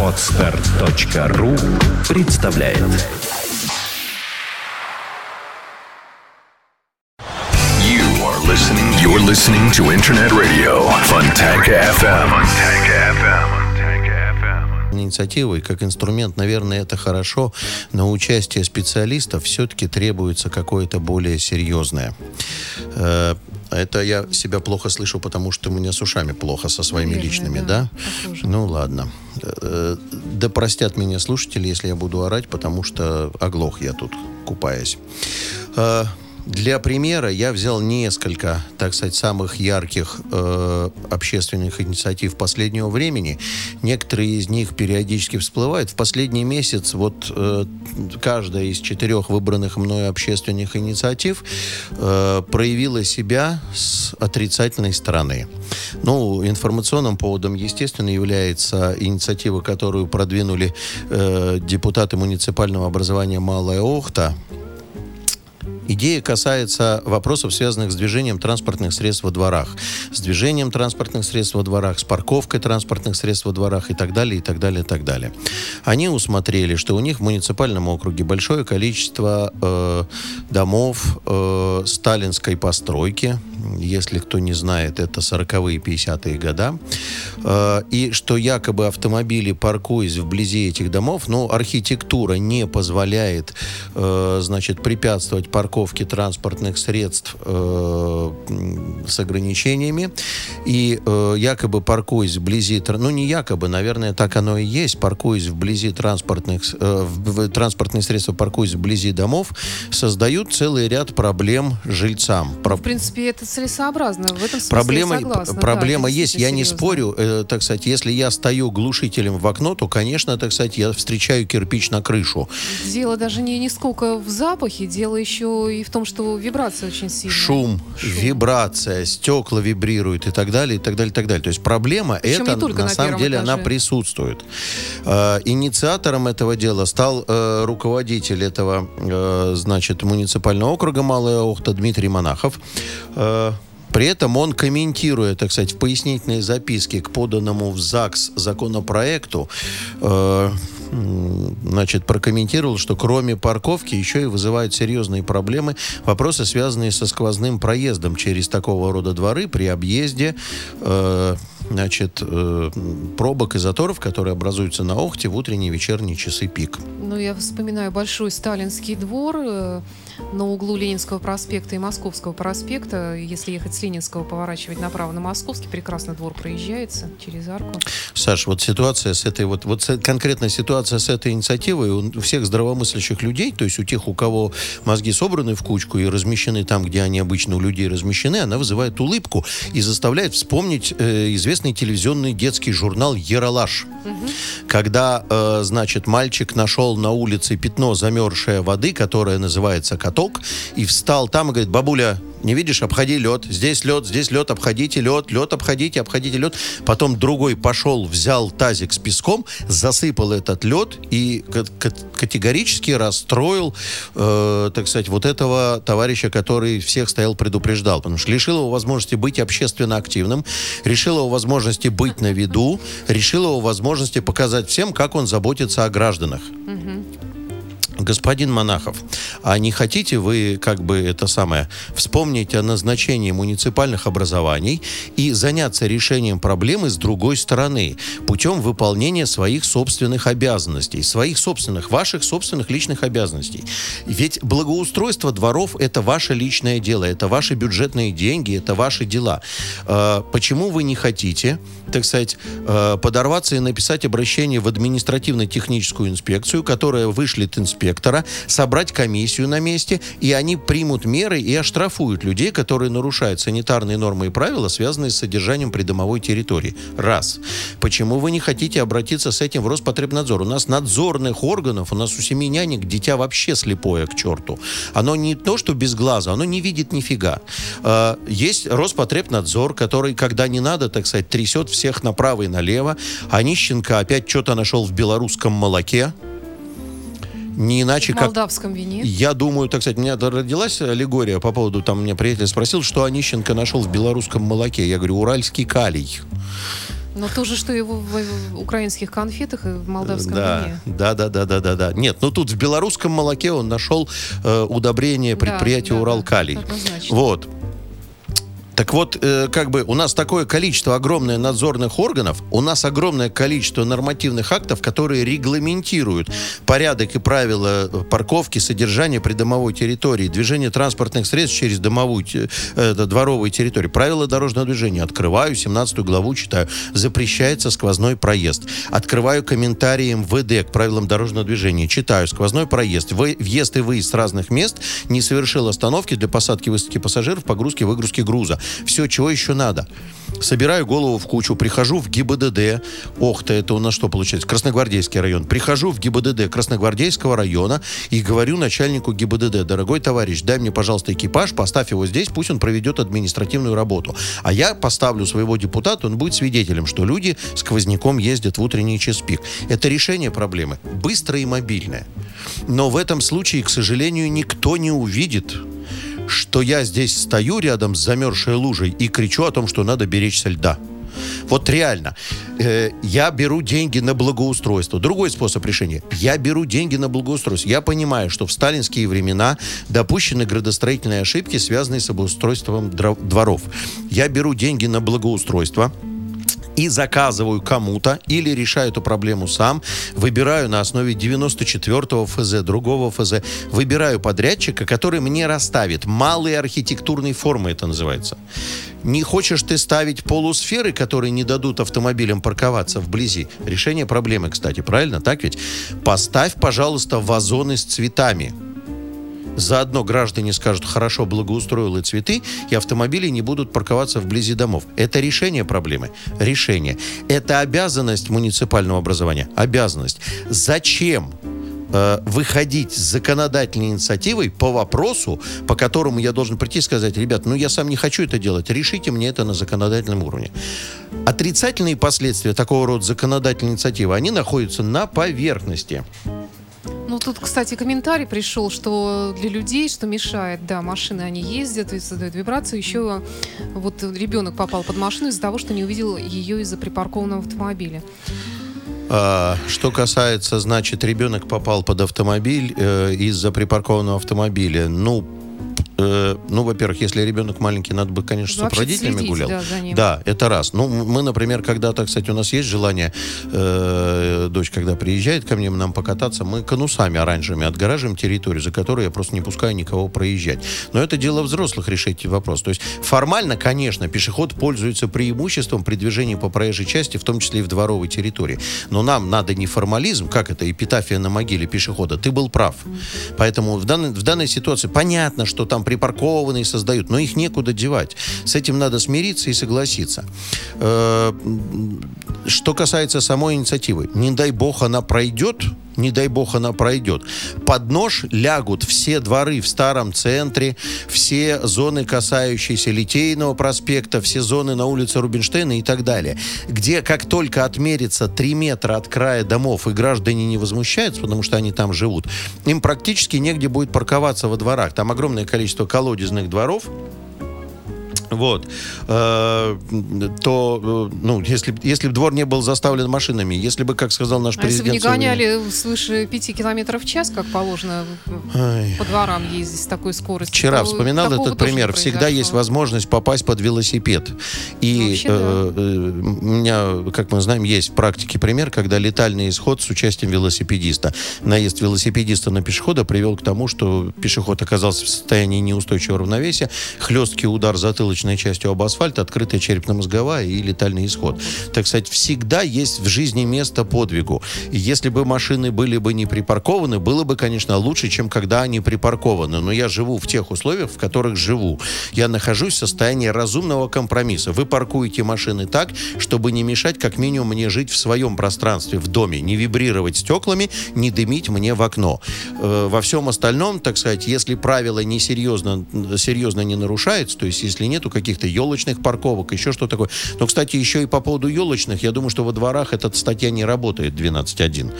Отстар.ру представляет You are listening. You're listening to Internet Radio Fontanka FM. Инициативы, как инструмент, наверное, это хорошо, но участие специалистов все-таки требуется какое-то более серьезное. Э, Это я себя плохо слышу, потому что у меня с ушами плохо со своими Наверное, личными, да, да? похоже. Ну ладно. Э, Да простят меня слушатели, если я буду орать, потому что оглох я тут, купаясь. Для примера я взял несколько, так сказать, самых ярких э, общественных инициатив последнего времени. Некоторые из них периодически всплывают. В последний месяц вот э, каждая из четырех выбранных мною общественных инициатив э, проявила себя с отрицательной стороны. Ну, информационным поводом, естественно, является инициатива, которую продвинули э, депутаты муниципального образования Малая Охта, Идея касается вопросов, связанных с движением транспортных средств во дворах. С движением транспортных средств во дворах, с парковкой транспортных средств во дворах и так далее, и так далее, и так далее. Они усмотрели, что у них в муниципальном округе большое количество э, домов э, сталинской постройки. Если кто не знает, это 40-е, 50-е года. Э, и что якобы автомобили, паркуясь вблизи этих домов, ну, архитектура не позволяет, э, значит, препятствовать парковке транспортных средств э, с ограничениями. И э, якобы паркуясь вблизи, ну, не якобы, наверное, так оно и есть, паркуясь вблизи транспортных, э, в- в- транспортные средства, паркуясь вблизи домов, создают целый ряд проблем жильцам. Про- В принципе, это целесообразно. В этом смысле Проблема, я согласна. проблема да, есть, я не действительно спорю. э, так сказать, если я стою глушителем в окно, то, конечно, так сказать, я встречаю кирпич на крышу. серьезно. Дело даже не, не сколько в запахе, дело еще и в том, что вибрация очень сильная. Шум, вибрация, стекла вибрируют и так далее, и так далее, и так далее. То есть проблема Причем эта, на, на самом деле, она этаже. присутствует. Э, инициатором этого дела стал э, руководитель этого, э, значит, муниципального округа Малая Охта Дмитрий Монахов. Э, при этом он, комментируя, так сказать, в пояснительной записке к поданному в ЗАГС законопроекту, э, значит, прокомментировал, что кроме парковки еще и вызывают серьезные проблемы вопросы, связанные со сквозным проездом через такого рода дворы при объезде э, значит, э, пробок и заторов, которые образуются на Охте в утренние и вечерние часы пик. Ну, я вспоминаю большой сталинский двор э, на углу Ленинского проспекта и Московского проспекта. Если ехать с Ленинского, поворачивать направо на Московский, прекрасно двор проезжается через арку. Саш, вот ситуация с этой, вот, вот конкретно ситуация с этой инициативой у всех здравомыслящих людей, то есть у тех, у кого мозги собраны в кучку и размещены там, где они обычно у людей размещены, она вызывает улыбку и заставляет вспомнить э, известный телевизионный детский журнал «Ералаш». Когда, э, значит, мальчик нашел на улице пятно замерзшей воды, которое называется каток, и встал там и говорит, бабуля, не видишь, обходи лед, здесь лед, здесь лед, обходите лед, лед обходите, обходите лед. Потом другой пошел, взял тазик с песком, засыпал этот лед и ка- ка- категорически расстроил, э, так сказать, вот этого товарища, который всех стоял, предупреждал. Потому что лишил его возможности быть общественно активным, решил его возможности быть на виду, решил его возможности показать всем, как он заботится о гражданах. Господин Монахов, а не хотите вы, как бы это самое, вспомнить о назначении муниципальных образований и заняться решением проблемы с другой стороны, путем выполнения своих собственных обязанностей, своих собственных, ваших собственных личных обязанностей? Ведь благоустройство дворов – это ваше личное дело, это ваши бюджетные деньги, это ваши дела. Э, Почему вы не хотите, так сказать, э, подорваться и написать обращение в административно-техническую инспекцию, которая вышлет инспектора, собрать комиссию на месте, и они примут меры и оштрафуют людей, которые нарушают санитарные нормы и правила, связанные с содержанием придомовой территории. Раз. Почему вы не хотите обратиться с этим в Роспотребнадзор? У нас надзорных органов, у нас у семи нянек дитя вообще слепое к черту. Оно не то, что без глаза, оно не видит нифига. Э, Есть Роспотребнадзор, который, когда не надо, так сказать, трясет всех направо и налево. А Нищенко опять что-то нашел в белорусском молоке. Не иначе В как... молдавском вине. Я думаю, так сказать, у меня родилась аллегория по поводу, там, мне приятель спросил, что Онищенко нашел в белорусском молоке. Я говорю, уральский калий. Но то же, что и в, в украинских конфетах и в молдавском Да, вине. да, да, да, да, да, да. Нет, ну тут в белорусском молоке он нашел э, удобрение Да, предприятия да, да, Уралкалий. однозначно. Вот. Так вот, э, как бы у нас такое количество огромное надзорных органов, у нас огромное количество нормативных актов, которые регламентируют порядок и правила э, парковки, содержания придомовой территории, движения транспортных средств через домовую, э, это, дворовую территорию, правила дорожного движения. Открываю 17 главу, читаю. Запрещается сквозной проезд. Открываю комментарии МВД к правилам дорожного движения. Читаю. Сквозной проезд. Въезд и выезд с разных мест не совершил остановки для посадки и высадки пассажиров, погрузки, выгрузки груза. Все, чего еще надо? Собираю голову в кучу, прихожу в ГИБДД. Ох ты, это у нас что получается? Красногвардейский район. Прихожу в ГИБДД Красногвардейского района и говорю начальнику ГИБДД, дорогой товарищ, дай мне, пожалуйста, экипаж, поставь его здесь, пусть он проведет административную работу. А я поставлю своего депутата, он будет свидетелем, что люди сквозняком ездят в утренний час пик. Это решение проблемы. Быстрое и мобильное. Но в этом случае, к сожалению, никто не увидит, что я здесь стою рядом с замерзшей лужей и кричу о том, что надо беречься льда. Вот реально. Э, я беру деньги на благоустройство. Другой способ решения. Я беру деньги на благоустройство. Я понимаю, что в сталинские времена допущены градостроительные ошибки, связанные с обустройством дворов. Я беру деньги на благоустройство и заказываю кому-то или решаю эту проблему сам, выбираю на основе 94-го ФЗ, другого ФЗ, выбираю подрядчика, который мне расставит малые архитектурные формы, это называется. Не хочешь ты ставить полусферы, которые не дадут автомобилям парковаться вблизи? Решение проблемы, кстати, правильно? Так ведь? Поставь, пожалуйста, вазоны с цветами. Заодно граждане скажут, хорошо, благоустроил и цветы, и автомобили не будут парковаться вблизи домов. Это решение проблемы? Решение. Это обязанность муниципального образования? Обязанность. Зачем э, выходить с законодательной инициативой по вопросу, по которому я должен прийти и сказать, ребят, ну я сам не хочу это делать, решите мне это на законодательном уровне. Отрицательные последствия такого рода законодательной инициативы, они находятся на поверхности. Ну, тут, кстати, комментарий пришел, что для людей, что мешает, да, машины, они ездят и создают вибрацию. Еще вот ребенок попал под машину из-за того, что не увидел ее из-за припаркованного автомобиля. А, Что касается, значит, ребенок попал под автомобиль э, из-за припаркованного автомобиля. Ну, э, ну, во-первых, если ребенок маленький, надо бы, конечно, Вообще с родителями гулял. да. Да, это раз. Ну, мы, например, когда-то, кстати, у нас есть желание, э, дочь, когда приезжает ко мне, нам покататься, мы конусами оранжевыми отгораживаем территорию, за которую я просто не пускаю никого проезжать. Но это дело взрослых решить эти вопросы. То есть формально, конечно, пешеход пользуется преимуществом при движении по проезжей части, в том числе и в дворовой территории. Но нам надо не формализм, как это, эпитафия на могиле пешехода. Ты был прав. Поэтому в данной, в данной ситуации понятно, что там припаркованные создают, но их некуда девать. С этим надо смириться и согласиться. Э, Что касается самой инициативы, не дай бог она пройдет, не дай бог она пройдет. Под нож лягут все дворы в старом центре, все зоны, касающиеся Литейного проспекта, все зоны на улице Рубинштейна и так далее. Где как только отмерится 3 метра от края домов, и граждане не возмущаются, потому что они там живут, им практически негде будет парковаться во дворах. Там огромное количество колодезных дворов, вот, Э, то, э, ну, если, если бы двор не был заставлен машинами, если бы, как сказал наш А если бы президент... не гоняли свыше 5 километров в час, как положено Ай. по дворам ездить с такой скоростью, Вчера то вспоминал этот пример. Всегда есть возможность попасть под велосипед. И Вообще, да. э, э, у меня, как мы знаем, есть в практике пример, когда летальный исход с участием велосипедиста. Наезд велосипедиста на пешехода привел к тому, что пешеход оказался в состоянии неустойчивого равновесия, хлесткий удар затылочной частью об асфальт, открытая черепно-мозговая и летальный исход. Так сказать, всегда есть в жизни место подвигу. И если бы машины были бы не припаркованы, было бы, конечно, лучше, чем когда они припаркованы. Но я живу в тех условиях, в которых живу. Я нахожусь в состоянии разумного компромисса. Вы паркуете машины так, чтобы не мешать как минимум мне жить в своем пространстве, в доме, не вибрировать стеклами, не дымить мне в окно. Э, Во всем остальном, так сказать, если правило несерьезно, серьезно не нарушается, то есть если нету каких-то елочных парковок, еще что такое. Но, кстати, еще и по поводу елочных, я думаю, что во дворах эта статья не работает 12.1.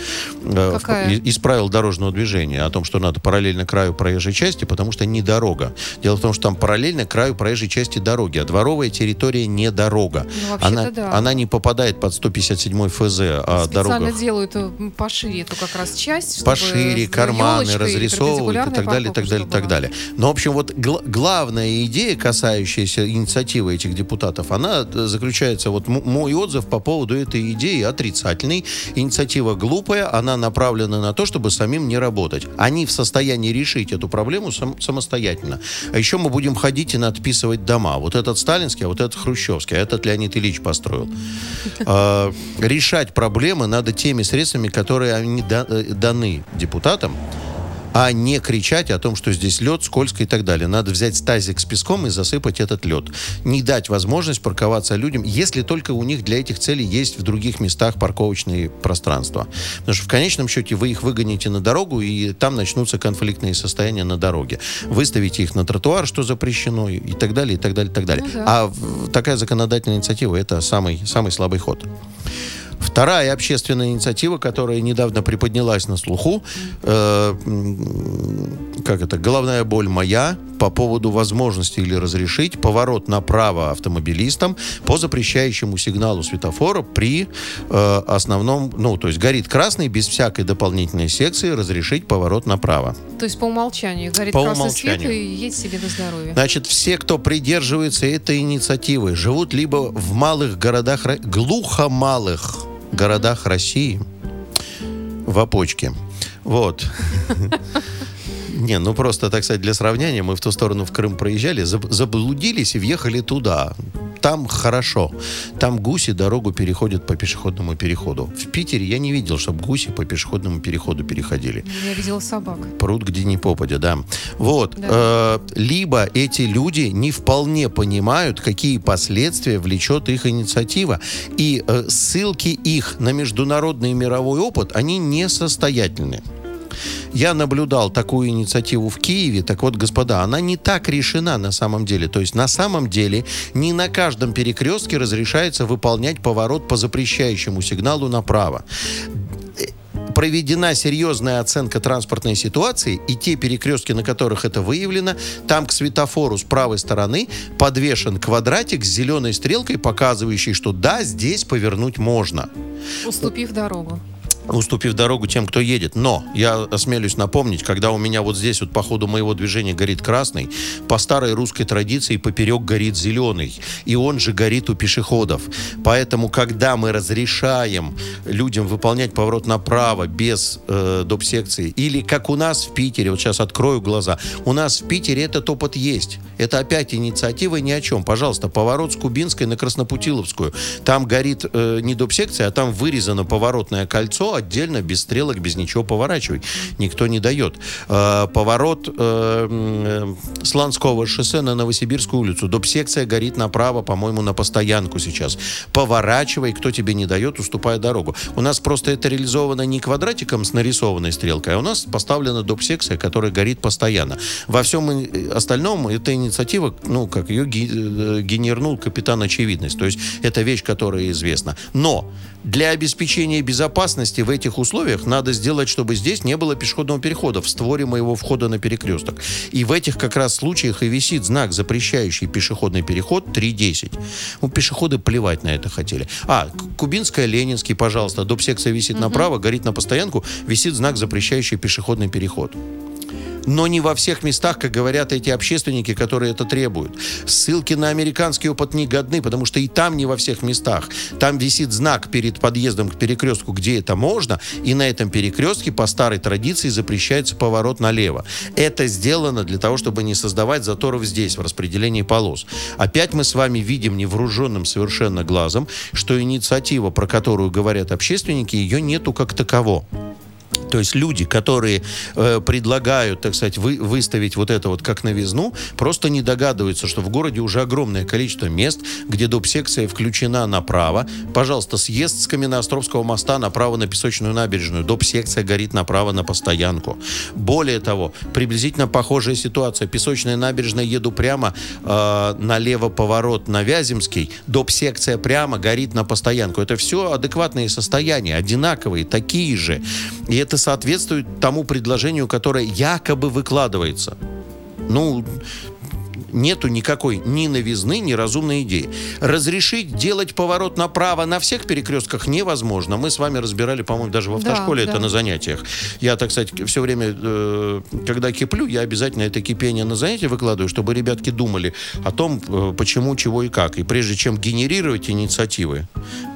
Э, Какая? Из правил дорожного движения о том, что надо параллельно краю проезжей части, потому что не дорога. Дело в том, что там параллельно краю проезжей части дороги, а дворовая территория не дорога. Ну, она, да. она не попадает под 157 ФЗ о Специально дорогах. делают э, пошире эту как раз часть. пошире, с карманы разрисовывают и так далее, и так далее, и так далее. Но, в общем, вот гла- главная идея, касающаяся инициативы этих депутатов, она э, заключается, вот мой отзыв по поводу этой идеи отрицательный. Инициатива глупая, она направлена на то, чтобы самим не работать. Они в состоянии решить эту проблему сам- самостоятельно. А еще мы будем ходить и надписывать дома. Вот этот сталинский, а вот этот хрущевский, а этот Леонид Ильич построил. А, Решать проблемы надо теми средствами, которые они э, даны депутатам, а не кричать о том, что здесь лед, скользко и так далее. Надо взять тазик с песком и засыпать этот лед. Не дать возможность парковаться людям, если только у них для этих целей есть в других местах парковочные пространства. Потому что в конечном счете вы их выгоните на дорогу, и там начнутся конфликтные состояния на дороге. Выставите их на тротуар, что запрещено, и так далее, и так далее, и так далее. Ну да. А такая законодательная инициатива – это самый, самый слабый ход. Вторая общественная инициатива, которая недавно приподнялась на слуху, э, как это, головная боль моя по поводу возможности или разрешить поворот направо автомобилистам по запрещающему сигналу светофора при э, основном, ну, то есть горит красный, без всякой дополнительной секции разрешить поворот направо. То есть по умолчанию горит По красный умолчанию. свет и едь себе на здоровье. Значит, все, кто придерживается этой инициативы, живут либо в малых городах, Ро- глухомалых городах России, в опочке. Вот. Не, ну просто, так сказать, для сравнения, мы в ту сторону в Крым проезжали, заб- заблудились и въехали туда. Там хорошо. Там гуси дорогу переходят по пешеходному переходу. В Питере я не видел, чтобы гуси по пешеходному переходу переходили Я видела собак. пруд где ни попадя, да. Вот. Да. Э, либо эти люди не вполне понимают, какие последствия влечет их инициатива. И э, ссылки их на международный мировой опыт, они несостоятельны. Я наблюдал такую инициативу в Киеве. Так вот, господа, она не так решена на самом деле. То есть на самом деле не на каждом перекрестке разрешается выполнять поворот по запрещающему сигналу направо проведена серьезная оценка транспортной ситуации, и те перекрестки, на которых это выявлено, там к светофору с правой стороны подвешен квадратик с зеленой стрелкой, показывающий, что да, здесь повернуть можно Уступив дорогу. Уступив дорогу тем, кто едет. Но я осмелюсь напомнить, когда у меня вот здесь вот по ходу моего движения горит красный, по старой русской традиции поперек горит зеленый. И он же горит у пешеходов. Поэтому, когда мы разрешаем людям выполнять поворот направо без э, доп. секции, или как у нас в Питере, вот сейчас открою глаза, у нас в Питере этот опыт есть. Это опять инициатива ни о чем. Пожалуйста, поворот с Кубинской на Краснопутиловскую. Там горит э, не доп. секция, а там вырезано поворотное кольцо отдельно, без стрелок, без ничего поворачивай. Никто не дает. Э, поворот э, э, Сланского шоссе на Новосибирскую улицу. Доп. секция горит направо, по-моему, на постоянку сейчас. Поворачивай, кто тебе не дает, уступая дорогу. У нас просто это реализовано не квадратиком с нарисованной стрелкой, а у нас поставлена доп. секция, которая горит постоянно. Во всем и- остальном эта инициатива, ну, как ее э, генернул капитан Очевидность. То есть это вещь, которая известна. Но для обеспечения безопасности в этих условиях надо сделать, чтобы здесь не было пешеходного перехода в створе моего входа на перекресток. И в этих как раз случаях и висит знак, запрещающий пешеходный переход 3.10. Ну, пешеходы плевать на это хотели. А, Кубинская, Ленинский, пожалуйста, доп. секция висит направо, горит на постоянку, висит знак, запрещающий пешеходный переход но не во всех местах, как говорят эти общественники, которые это требуют. Ссылки на американский опыт не годны, потому что и там не во всех местах. Там висит знак перед подъездом к перекрестку, где это можно, и на этом перекрестке по старой традиции запрещается поворот налево. Это сделано для того, чтобы не создавать заторов здесь, в распределении полос. Опять мы с вами видим невооруженным совершенно глазом, что инициатива, про которую говорят общественники, ее нету как таково. То есть люди, которые э, предлагают, так сказать, вы, выставить вот это вот как новизну, просто не догадываются, что в городе уже огромное количество мест, где доп-секция включена направо. Пожалуйста, съезд с Каменноостровского моста направо на Песочную набережную. Доп-секция горит направо на постоянку. Более того, приблизительно похожая ситуация. Песочная набережная, еду прямо, э, налево поворот на Вяземский. Доп-секция прямо горит на постоянку. Это все адекватные состояния, одинаковые, такие же. И это соответствует тому предложению, которое якобы выкладывается. Ну, нету никакой ни новизны, ни разумной идеи. Разрешить делать поворот направо на всех перекрестках невозможно. Мы с вами разбирали, по-моему, даже в автошколе Да, это да. на занятиях. Я, так сказать, все время, э, когда киплю, я обязательно это кипение на занятия выкладываю, чтобы ребятки думали о том, э, почему, чего и как. И прежде чем генерировать инициативы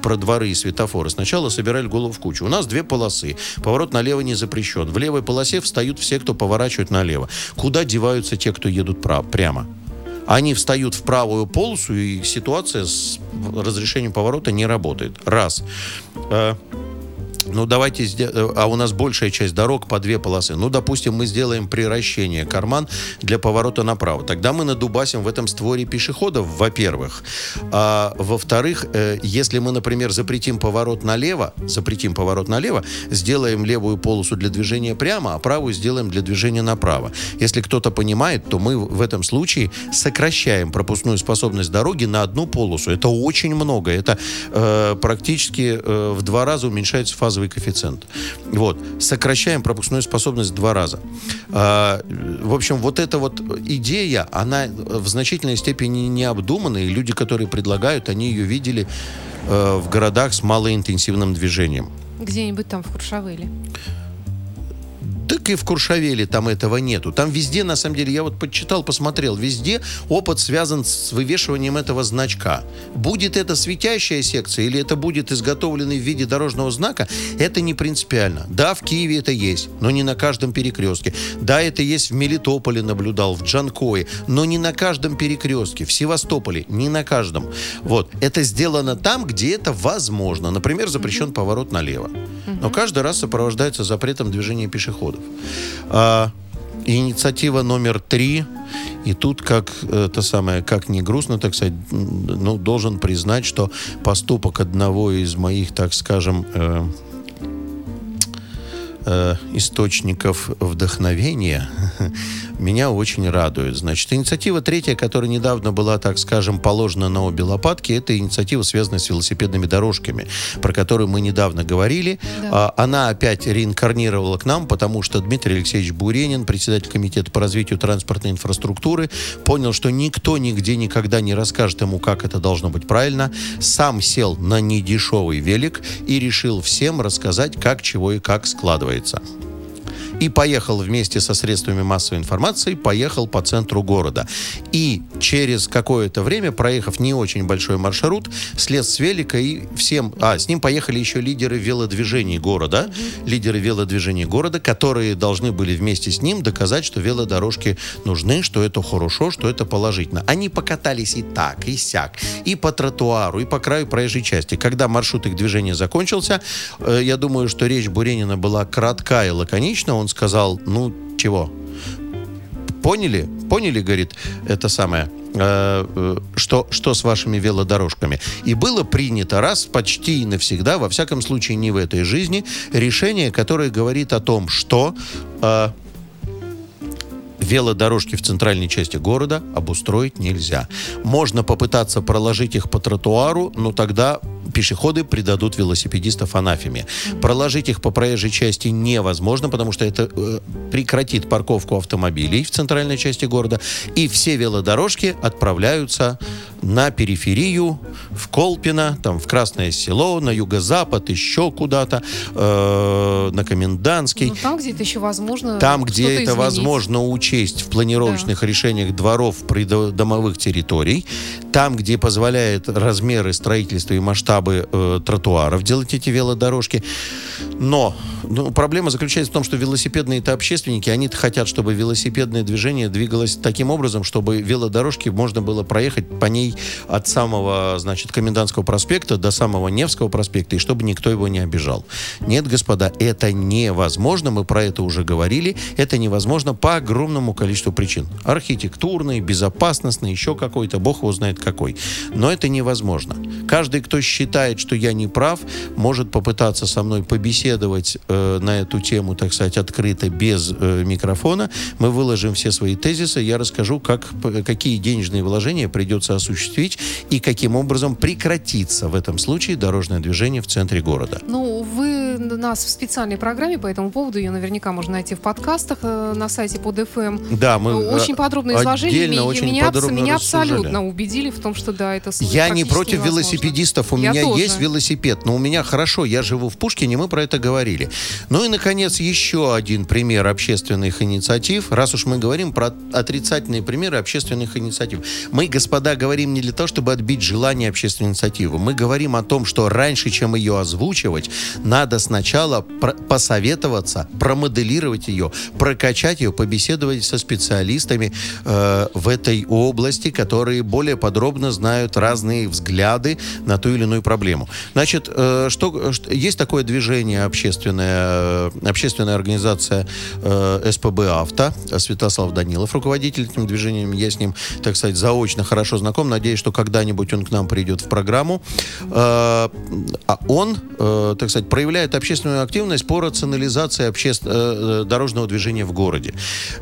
про дворы и светофоры, сначала собирали голову в кучу. У нас две полосы. Поворот налево не запрещен. В левой полосе встают все, кто поворачивает налево. Куда деваются те, кто едут прямо? Они встают в правую полосу, и ситуация с разрешением поворота не работает. Раз. Ну, давайте, э, а у нас большая часть дорог по две полосы. Ну, допустим, мы сделаем приращение карман для поворота направо. Тогда мы надубасим в этом створе пешеходов, во-первых. А во-вторых, э, если мы, например, запретим поворот налево, запретим поворот налево, сделаем левую полосу для движения прямо, а правую сделаем для движения направо. Если кто-то понимает, то мы в этом случае сокращаем пропускную способность дороги на одну полосу. Это очень много. Это э, практически э, в два раза уменьшается фазовый коэффициент. Вот. Сокращаем пропускную способность два раза. А, в общем, вот эта вот идея, она в значительной степени необдуманная, и люди, которые предлагают, они ее видели э, в городах с малоинтенсивным движением. Где-нибудь там в Куршавеле. Так и в Куршавеле там этого нету. Там везде, на самом деле, я вот подчитал, посмотрел, везде опыт связан с вывешиванием этого значка. Будет это светящая секция или это будет изготовленный в виде дорожного знака, это не принципиально. Да, в Киеве это есть, но не на каждом перекрестке. Да, это есть в Мелитополе, наблюдал, в Джанкое, но не на каждом перекрестке. В Севастополе, не на каждом. Вот. Это сделано там, где это возможно. Например, запрещен поворот налево. Но каждый раз сопровождается запретом движения пешеходов. А, инициатива номер три. И тут, как это самое, как не грустно, так сказать, ну, должен признать, что поступок одного из моих, так скажем, э, э, источников вдохновения меня очень радует. Значит, инициатива третья, которая недавно была, так скажем, положена на обе лопатки, это инициатива, связанная с велосипедными дорожками, про которую мы недавно говорили. Да. А, она опять реинкарнировала к нам, потому что Дмитрий Алексеевич Буренин, председатель комитета по развитию транспортной инфраструктуры, понял, что никто нигде никогда не расскажет ему, как это должно быть правильно. Сам сел на недешевый велик и решил всем рассказать, как, чего и как складывается. И поехал вместе со средствами массовой информации, поехал по центру города. И через какое-то время, проехав не очень большой маршрут, слез с велика и всем... А, с ним поехали еще лидеры велодвижений города. Лидеры велодвижений города, которые должны были вместе с ним доказать, что велодорожки нужны, что это хорошо, что это положительно. Они покатались и так, и сяк, и по тротуару, и по краю проезжей части. Когда маршрут их движения закончился, э, я думаю, что речь Буренина была кратка и лаконична. Он сказал, ну, чего? Поняли? Поняли, говорит, это самое, э, э, что, что с вашими велодорожками. И было принято раз, почти и навсегда, во всяком случае не в этой жизни, решение, которое говорит о том, что э, велодорожки в центральной части города обустроить нельзя. Можно попытаться проложить их по тротуару, но тогда пешеходы придадут велосипедистов анафеме. Проложить их по проезжей части невозможно, потому что это э, прекратит парковку автомобилей в центральной части города, и все велодорожки отправляются на периферию, в Колпино, там в Красное Село, на юго-запад, еще куда-то, э, на Комендантский. Ну, там, где это еще возможно. Там, где это изменить. возможно учесть в планировочных решениях дворов придомовых территорий, там, где позволяет размеры строительства и масштабы э, тротуаров делать эти велодорожки. Но ну, проблема заключается в том, что велосипедные это общественники, они хотят, чтобы велосипедное движение двигалось таким образом, чтобы велодорожки можно было проехать по ней от самого, значит, Комендантского проспекта до самого Невского проспекта, и чтобы никто его не обижал. Нет, господа, это невозможно, мы про это уже говорили, это невозможно по огромному количеству причин. Архитектурные, безопасностные, еще какой-то, бог его знает какой. Но это невозможно. Каждый, кто считает, что я не прав, может попытаться со мной побеседовать э, на эту тему, так сказать, открыто, без э, микрофона. Мы выложим все свои тезисы, я расскажу, как, какие денежные вложения придется осуществить и каким образом прекратится в этом случае дорожное движение в центре города. Ну, вы нас в специальной программе по этому поводу, ее наверняка можно найти в подкастах э, на сайте под FM. Да, мы Очень подробное изложение. отдельно, и очень меня, подробно меня рассуждали. абсолютно убедили в том, что да, это Я не против невозможно. велосипедистов, у Я меня тоже. есть велосипед, но у меня хорошо, я живу в Пушкине, мы про это говорили. Ну и, наконец, еще один пример общественных инициатив. Раз уж мы говорим про отрицательные примеры общественных инициатив. Мы, господа, говорим не для того, чтобы отбить желание общественной инициативы. Мы говорим о том, что раньше, чем ее озвучивать, надо сначала про- посоветоваться, промоделировать ее, прокачать ее, побеседовать со специалистами э, в этой области, которые более подробно знают разные взгляды на ту или иную проблему. Значит, э, что, есть такое движение общественная, э, общественная организация э, СПБ «Авто», Святослав Данилов, руководитель этим движением, я с ним, так сказать, заочно хорошо знаком, надеюсь, что когда-нибудь он к нам придет в программу. А он, так сказать, проявляет общественную активность по рационализации обще- дорожного движения в городе.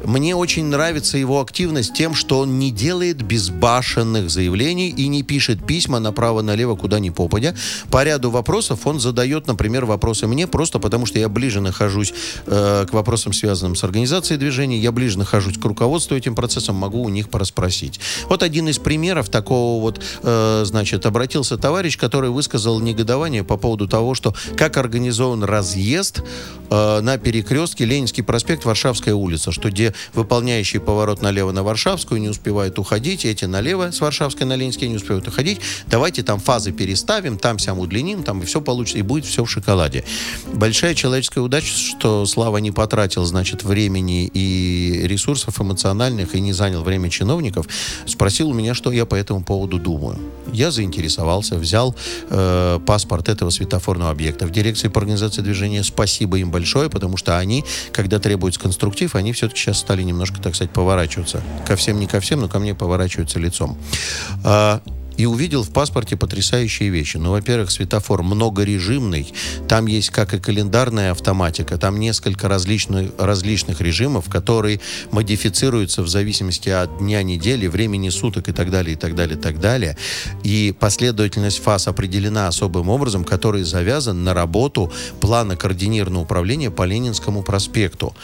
Мне очень нравится его активность тем, что он не делает безбашенных заявлений и не пишет письма направо-налево, куда ни попадя. По ряду вопросов он задает, например, вопросы мне, просто потому что я ближе нахожусь э, к вопросам, связанным с организацией движения, я ближе нахожусь к руководству этим процессом, могу у них пораспросить. Вот один из примеров такого вот, э, значит, обратился товарищ, который высказал негодование по поводу того, что как организован разъезд э, на перекрестке Ленинский проспект, Варшавская улица, что где выполняющие поворот налево на Варшавскую не успевают уходить, эти налево с Варшавской на Ленинский не успевают уходить. Давайте там фазы переставим, там сям удлиним, там и все получится, и будет все в шоколаде. Большая человеческая удача, что Слава не потратил, значит, времени и ресурсов эмоциональных и не занял время чиновников, спросил у меня, что я по этому поводу думаю. Я заинтересовался, взял э, паспорт этого светофорного объекта. В дирекции по организации движения спасибо им большое, потому что они, когда требуется конструктив, они все-таки сейчас стали немножко, так сказать, поворачиваться. Ко всем не ко всем, но ко мне поворачиваются лицом. И увидел в паспорте потрясающие вещи. Ну, во-первых, светофор многорежимный. Там есть как и календарная автоматика, там несколько различных, различных режимов, которые модифицируются в зависимости от дня недели, времени суток и так далее, и так далее, и так далее. И последовательность фаз определена особым образом, который завязан на работу плана координированного управления по Ленинскому проспекту,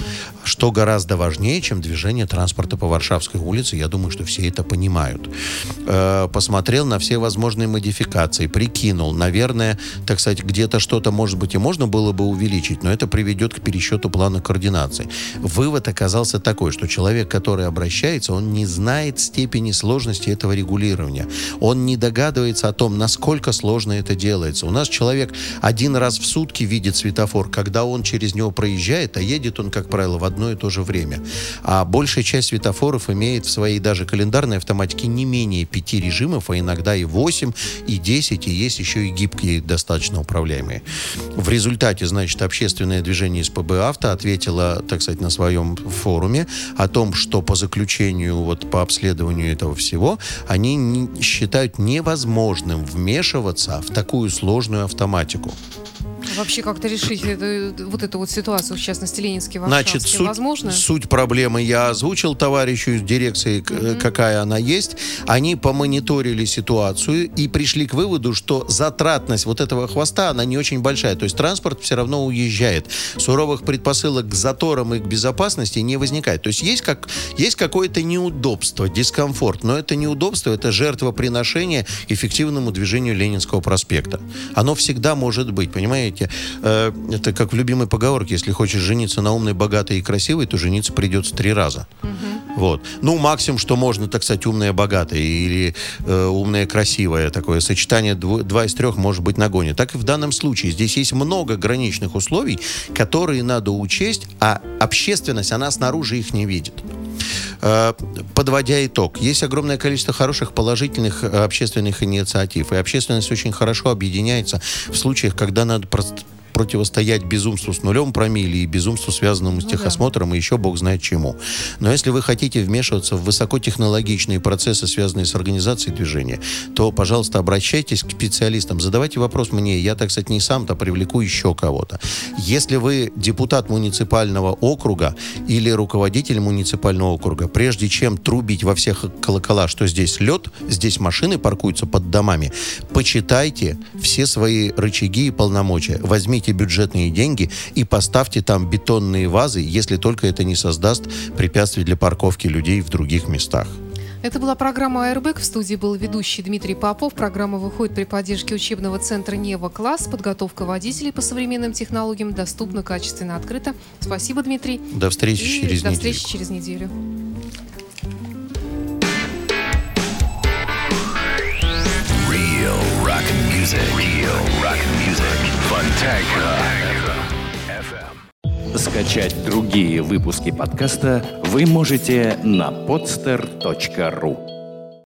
что гораздо важнее, чем движение транспорта по Варшавской улице. Я думаю, что все это понимают. Э, посмотрел на все возможные модификации, прикинул. Наверное, так сказать, где-то что-то, может быть, и можно было бы увеличить, но это приведет к пересчету плана координации. Вывод оказался такой, что человек, который обращается, он не знает степени сложности этого регулирования. Он не догадывается о том, насколько сложно это делается. У нас человек один раз в сутки видит светофор, когда он через него проезжает, а едет он, как правило, в одно и то же время. А большая часть светофоров имеет в своей даже календарной автоматике не менее пяти режимов, а иногда и 8, и 10, и есть еще и гибкие, достаточно управляемые. В результате, значит, общественное движение СПБ «Авто» ответило, так сказать, на своем форуме о том, что по заключению, вот по обследованию этого всего, они считают невозможным вмешиваться в такую сложную автоматику. Вообще как-то решить эту- вот эту вот ситуацию, в частности, Ленинский, Варшавский, Значит, суть, возможно? суть проблемы я озвучил товарищу из дирекции, э, какая она есть. Они помониторили ситуацию и пришли к выводу, что затратность вот этого хвоста, она не очень большая. То есть транспорт все равно уезжает. Суровых предпосылок к заторам и к безопасности не возникает. То есть есть, как, есть какое-то неудобство, дискомфорт. Но это неудобство, это жертвоприношение эффективному движению Ленинского проспекта. Оно всегда может быть, понимаете? Э, это как в любимой поговорке, если хочешь жениться на умной, богатой и красивой, то жениться придется три раза. Вот. Ну, максимум, что можно, так сказать, умная, богатая или э, умная, красивая. Такое сочетание дво- два из трех может быть нагоне. Так и в данном случае. Здесь есть много граничных условий, которые надо учесть, а общественность, она снаружи их не видит. Э, подводя итог, есть огромное количество хороших положительных э, общественных инициатив, и общественность очень хорошо объединяется в случаях, когда надо противостоять безумству с нулем промили и безумству, связанному с Ну техосмотром, и еще бог знает чему. Но если вы хотите вмешиваться в высокотехнологичные процессы, связанные с организацией движения, то, пожалуйста, обращайтесь к специалистам, задавайте вопрос мне. Я, так сказать, не сам-то привлеку еще кого-то. Если вы депутат муниципального округа или руководитель муниципального округа, прежде чем трубить во всех колокола, что здесь лед, здесь машины паркуются под домами, почитайте все свои рычаги и полномочия. Возьмите бюджетные деньги и поставьте там бетонные вазы, если только это не создаст препятствий для парковки людей в других местах. Это была программа «Аэрбэк». В студии был ведущий Дмитрий Попов. Программа выходит при поддержке учебного центра «Нева Класс». Подготовка водителей по современным технологиям доступна, качественно, открыто. Спасибо, Дмитрий. До встречи И через до неделю. встречи через неделю. Music. Real rock music. Fontanka FM. Скачать другие выпуски подкаста вы можете на podster.ru.